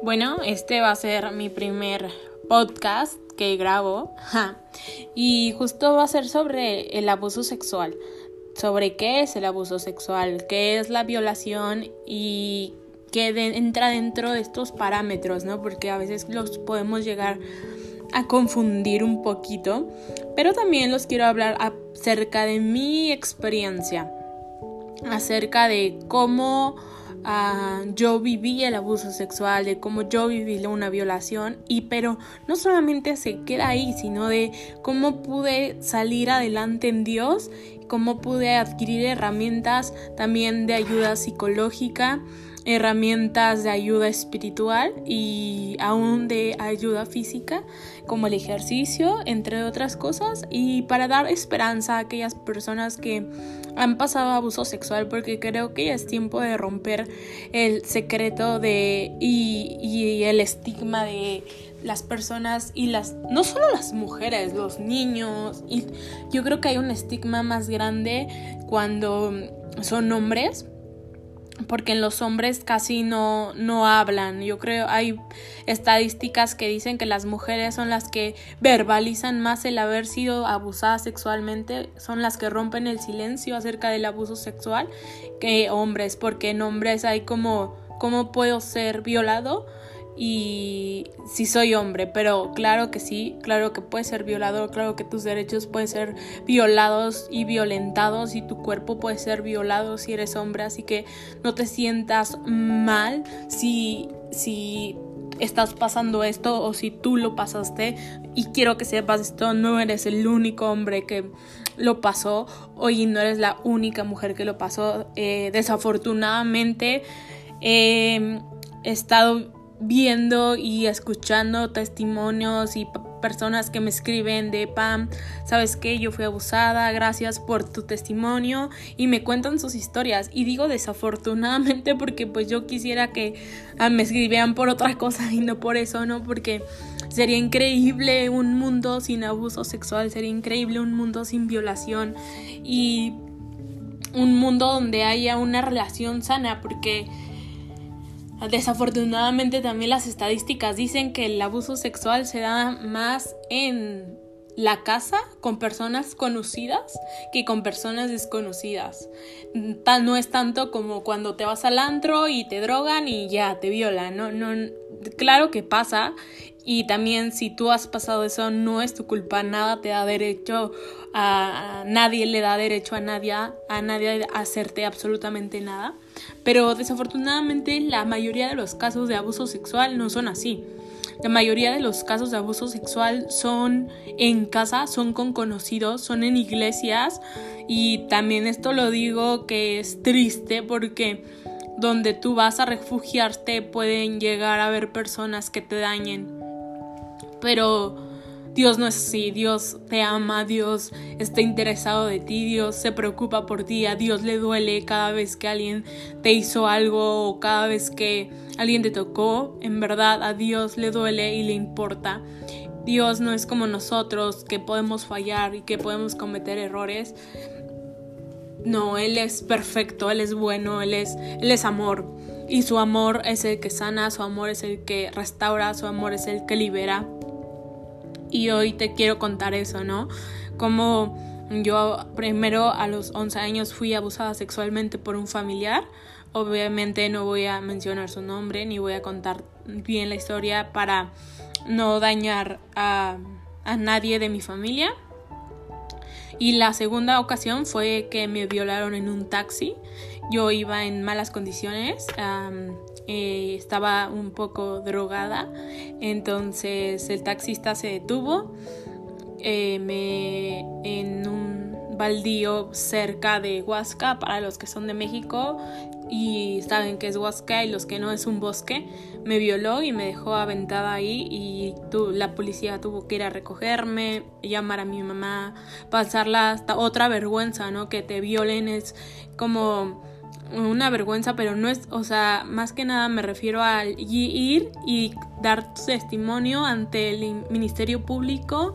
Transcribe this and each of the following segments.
Bueno, este va a ser mi primer podcast que grabo y justo va a ser sobre el abuso sexual, sobre qué es el abuso sexual, qué es la violación y qué entra dentro de estos parámetros, ¿no? Porque a veces los podemos llegar a confundir un poquito, pero también los quiero hablar acerca de mi experiencia, acerca de cómo uh, yo viví el abuso sexual, de cómo yo viví una violación, y pero no solamente se queda ahí, sino de cómo pude salir adelante en Dios, cómo pude adquirir herramientas también de ayuda psicológica, herramientas de ayuda espiritual y aún de ayuda física como el ejercicio, entre otras cosas, y para dar esperanza a aquellas personas que han pasado abuso sexual, porque creo que ya es tiempo de romper el secreto de y, y el estigma de las personas y las no solo las mujeres, los niños y yo creo que hay un estigma más grande cuando son hombres porque en los hombres casi no, no hablan. Yo creo hay estadísticas que dicen que las mujeres son las que verbalizan más el haber sido abusadas sexualmente, son las que rompen el silencio acerca del abuso sexual que hombres, porque en hombres hay como cómo puedo ser violado y si soy hombre, pero claro que sí, claro que puedes ser violado, claro que tus derechos pueden ser violados y violentados y tu cuerpo puede ser violado si eres hombre, así que no te sientas mal si si estás pasando esto o si tú lo pasaste y quiero que sepas esto, no eres el único hombre que lo pasó y no eres la única mujer que lo pasó. Eh, desafortunadamente he estado viendo y escuchando testimonios y personas que me escriben de Pam, sabes que yo fui abusada, gracias por tu testimonio y me cuentan sus historias y digo desafortunadamente porque pues yo quisiera que ah, me escribieran por otra cosa y no por eso, ¿no? Porque sería increíble un mundo sin abuso sexual, sería increíble un mundo sin violación y un mundo donde haya una relación sana porque Desafortunadamente también las estadísticas dicen que el abuso sexual se da más en la casa con personas conocidas que con personas desconocidas. No es tanto como cuando te vas al antro y te drogan y ya te violan, no no claro que pasa y también si tú has pasado eso no es tu culpa, nada te da derecho a, nadie le da derecho a nadie a nadie a hacerte absolutamente nada. Pero desafortunadamente la mayoría de los casos de abuso sexual no son así. La mayoría de los casos de abuso sexual son en casa, son con conocidos, son en iglesias y también esto lo digo que es triste porque donde tú vas a refugiarte pueden llegar a haber personas que te dañen pero Dios no es así, Dios te ama, Dios está interesado de ti, Dios se preocupa por ti, a Dios le duele cada vez que alguien te hizo algo o cada vez que alguien te tocó, en verdad a Dios le duele y le importa. Dios no es como nosotros que podemos fallar y que podemos cometer errores. No, Él es perfecto, Él es bueno, Él es, Él es amor. Y su amor es el que sana, su amor es el que restaura, su amor es el que libera y hoy te quiero contar eso, ¿no? Como yo primero a los 11 años fui abusada sexualmente por un familiar. Obviamente no voy a mencionar su nombre ni voy a contar bien la historia para no dañar a, a nadie de mi familia. Y la segunda ocasión fue que me violaron en un taxi. Yo iba en malas condiciones. Eh, estaba un poco drogada, entonces el taxista se detuvo eh, me, en un baldío cerca de Huasca, para los que son de México y saben que es Huasca y los que no es un bosque, me violó y me dejó aventada ahí y la policía tuvo que ir a recogerme, llamar a mi mamá, pasarla hasta otra vergüenza, ¿no? Que te violen es como una vergüenza, pero no es, o sea, más que nada me refiero a ir y dar testimonio ante el Ministerio Público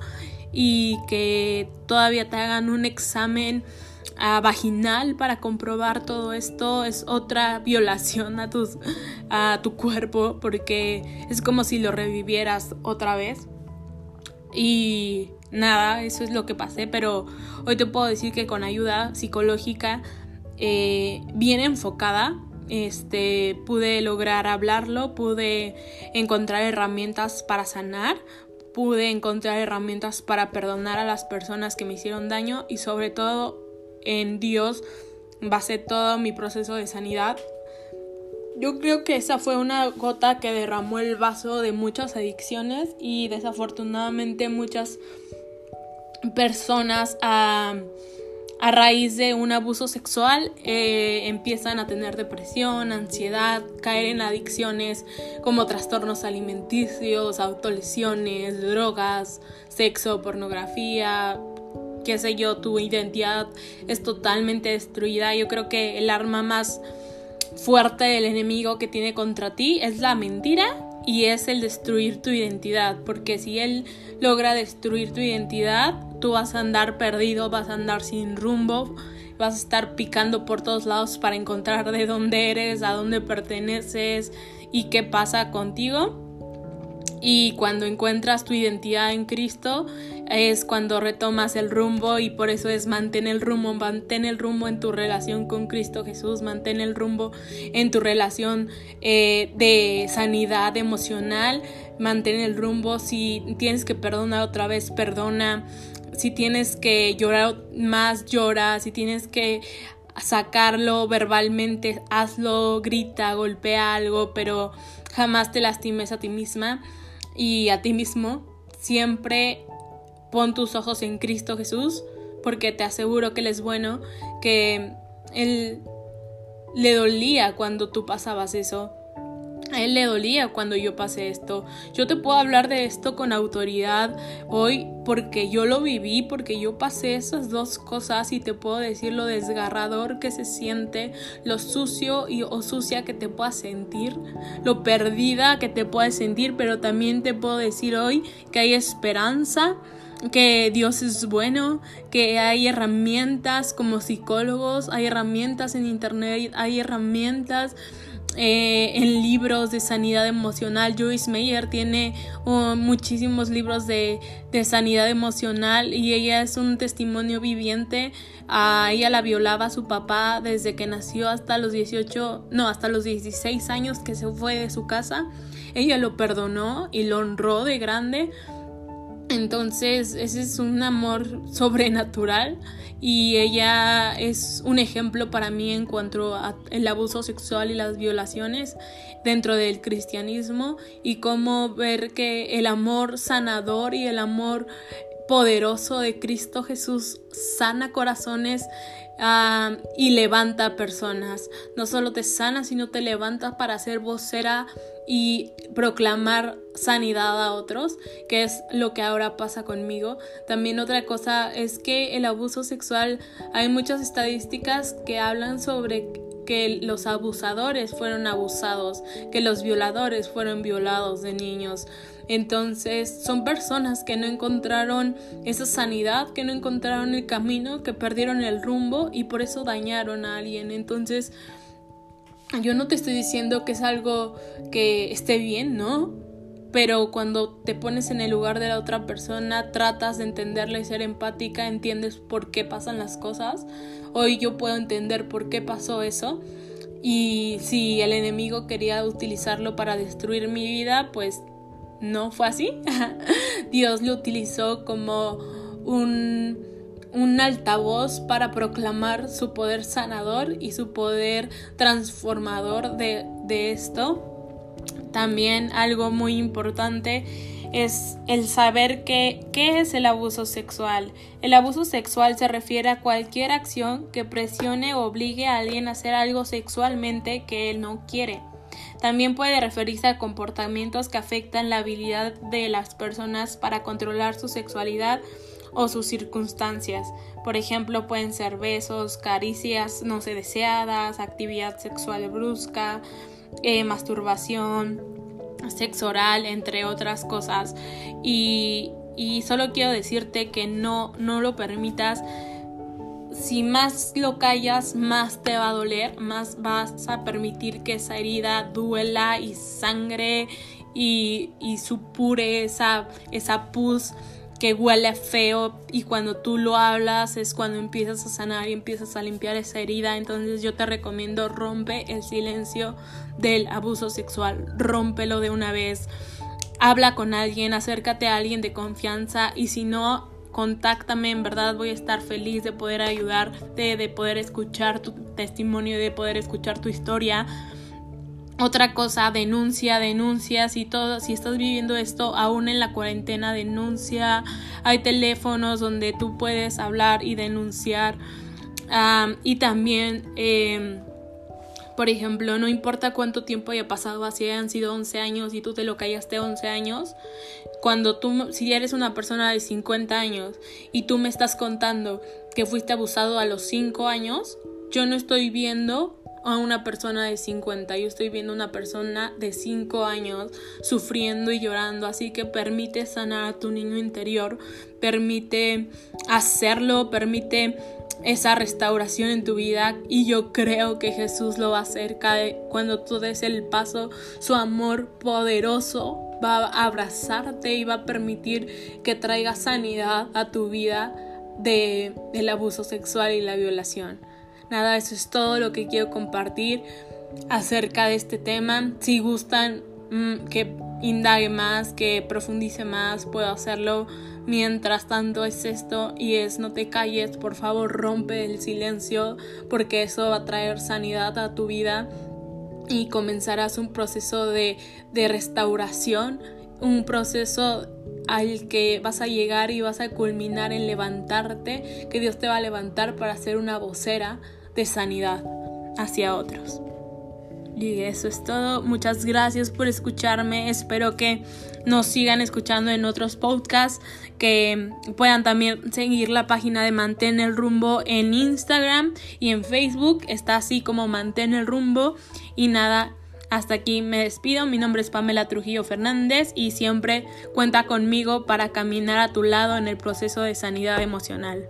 y que todavía te hagan un examen vaginal para comprobar todo esto es otra violación a, tus, a tu cuerpo porque es como si lo revivieras otra vez. Y nada, eso es lo que pasé, pero hoy te puedo decir que con ayuda psicológica eh, bien enfocada, este, pude lograr hablarlo, pude encontrar herramientas para sanar, pude encontrar herramientas para perdonar a las personas que me hicieron daño y sobre todo en Dios basé todo mi proceso de sanidad. Yo creo que esa fue una gota que derramó el vaso de muchas adicciones y desafortunadamente muchas personas a, a raíz de un abuso sexual eh, empiezan a tener depresión, ansiedad, caer en adicciones como trastornos alimenticios, autolesiones, drogas, sexo, pornografía, qué sé yo, tu identidad es totalmente destruida. Yo creo que el arma más fuerte del enemigo que tiene contra ti es la mentira y es el destruir tu identidad, porque si él logra destruir tu identidad, tú vas a andar perdido, vas a andar sin rumbo, vas a estar picando por todos lados para encontrar de dónde eres, a dónde perteneces y qué pasa contigo. Y cuando encuentras tu identidad en Cristo es cuando retomas el rumbo y por eso es mantén el rumbo, mantén el rumbo en tu relación con Cristo Jesús, mantén el rumbo en tu relación eh, de sanidad emocional, mantén el rumbo, si tienes que perdonar otra vez, perdona, si tienes que llorar más, llora, si tienes que sacarlo verbalmente, hazlo, grita, golpea algo, pero jamás te lastimes a ti misma y a ti mismo, siempre pon tus ojos en Cristo Jesús, porque te aseguro que Él es bueno, que Él le dolía cuando tú pasabas eso a él le dolía cuando yo pasé esto. Yo te puedo hablar de esto con autoridad hoy porque yo lo viví, porque yo pasé esas dos cosas y te puedo decir lo desgarrador que se siente, lo sucio y o sucia que te puedas sentir, lo perdida que te puedes sentir, pero también te puedo decir hoy que hay esperanza que Dios es bueno, que hay herramientas como psicólogos, hay herramientas en internet, hay herramientas eh, en libros de sanidad emocional. Joyce Meyer tiene oh, muchísimos libros de, de, sanidad emocional y ella es un testimonio viviente. A ella la violaba su papá desde que nació hasta los 18, no, hasta los 16 años que se fue de su casa. Ella lo perdonó y lo honró de grande. Entonces, ese es un amor sobrenatural y ella es un ejemplo para mí en cuanto al abuso sexual y las violaciones dentro del cristianismo y cómo ver que el amor sanador y el amor poderoso de Cristo Jesús sana corazones ah, y levanta personas. No solo te sana, sino te levanta para ser vocera y proclamar sanidad a otros, que es lo que ahora pasa conmigo. También otra cosa es que el abuso sexual, hay muchas estadísticas que hablan sobre que los abusadores fueron abusados, que los violadores fueron violados de niños. Entonces son personas que no encontraron esa sanidad, que no encontraron el camino, que perdieron el rumbo y por eso dañaron a alguien. Entonces yo no te estoy diciendo que es algo que esté bien, ¿no? Pero cuando te pones en el lugar de la otra persona, tratas de entenderla y ser empática, entiendes por qué pasan las cosas. Hoy yo puedo entender por qué pasó eso. Y si el enemigo quería utilizarlo para destruir mi vida, pues no fue así. Dios lo utilizó como un un altavoz para proclamar su poder sanador y su poder transformador de, esto. También algo muy importante es el saber qué es el abuso sexual. El abuso sexual se refiere a cualquier acción que presione o obligue a alguien a hacer algo sexualmente que él no quiere. También puede referirse a comportamientos que afectan la habilidad de las personas para controlar su sexualidad o sus circunstancias. Por ejemplo, pueden ser besos, caricias no se deseadas, actividad sexual brusca, eh, masturbación, sexo oral, entre otras cosas. Y, y solo quiero decirte que no, no lo permitas si más lo callas, más te va a doler, más vas a permitir que esa herida duela y sangre y, supure esa, esa pus que huele feo y cuando tú lo hablas es cuando empiezas a sanar y empiezas a limpiar esa herida. Entonces yo te recomiendo rompe el silencio del abuso sexual, rómpelo de una vez. Habla con alguien, acércate a alguien de confianza y si no, contáctame, en verdad voy a estar feliz de poder ayudarte, de poder escuchar tu testimonio, de poder escuchar tu historia otra cosa, denuncia, denuncia, si todo, si estás viviendo esto aún en la cuarentena, denuncia. Hay teléfonos donde tú puedes hablar y denunciar. y también, em, por ejemplo, no importa cuánto tiempo haya pasado, así hayan sido 11 años y tú te lo callaste 11 años, cuando tú, si eres una persona de 50 años y tú me estás contando que fuiste abusado a los 5 años, yo no estoy viendo a una persona de 50, yo estoy viendo una persona de 5 años sufriendo y llorando, así que permite sanar a tu niño interior, permite hacerlo, permite esa restauración en tu vida y yo creo que Jesús lo va a hacer cuando tú des el paso, su amor poderoso va a abrazarte y va a permitir que traiga sanidad a tu vida de, del abuso sexual y la violación. Nada, eso es todo lo que quiero compartir acerca de este tema. Si gustan mm, que indague más, que profundice más, puedo hacerlo. Mientras tanto es esto y es no te calles, por favor rompe el silencio porque eso va a traer sanidad a tu vida y comenzarás un proceso de, de restauración, un proceso al que vas a llegar y vas a culminar en levantarte, que Dios te va a levantar para ser una vocera de sanidad hacia otros. Y eso es todo. Muchas gracias por escucharme. Espero que nos sigan escuchando en otros podcasts. Que puedan también seguir la página de Mantén el Rumbo en Instagram y en Facebook. Está así como Mantén el Rumbo. Y nada, hasta aquí me despido. Mi nombre es Pamela Trujillo Fernández y siempre cuenta conmigo para caminar a tu lado en el proceso de sanidad emocional.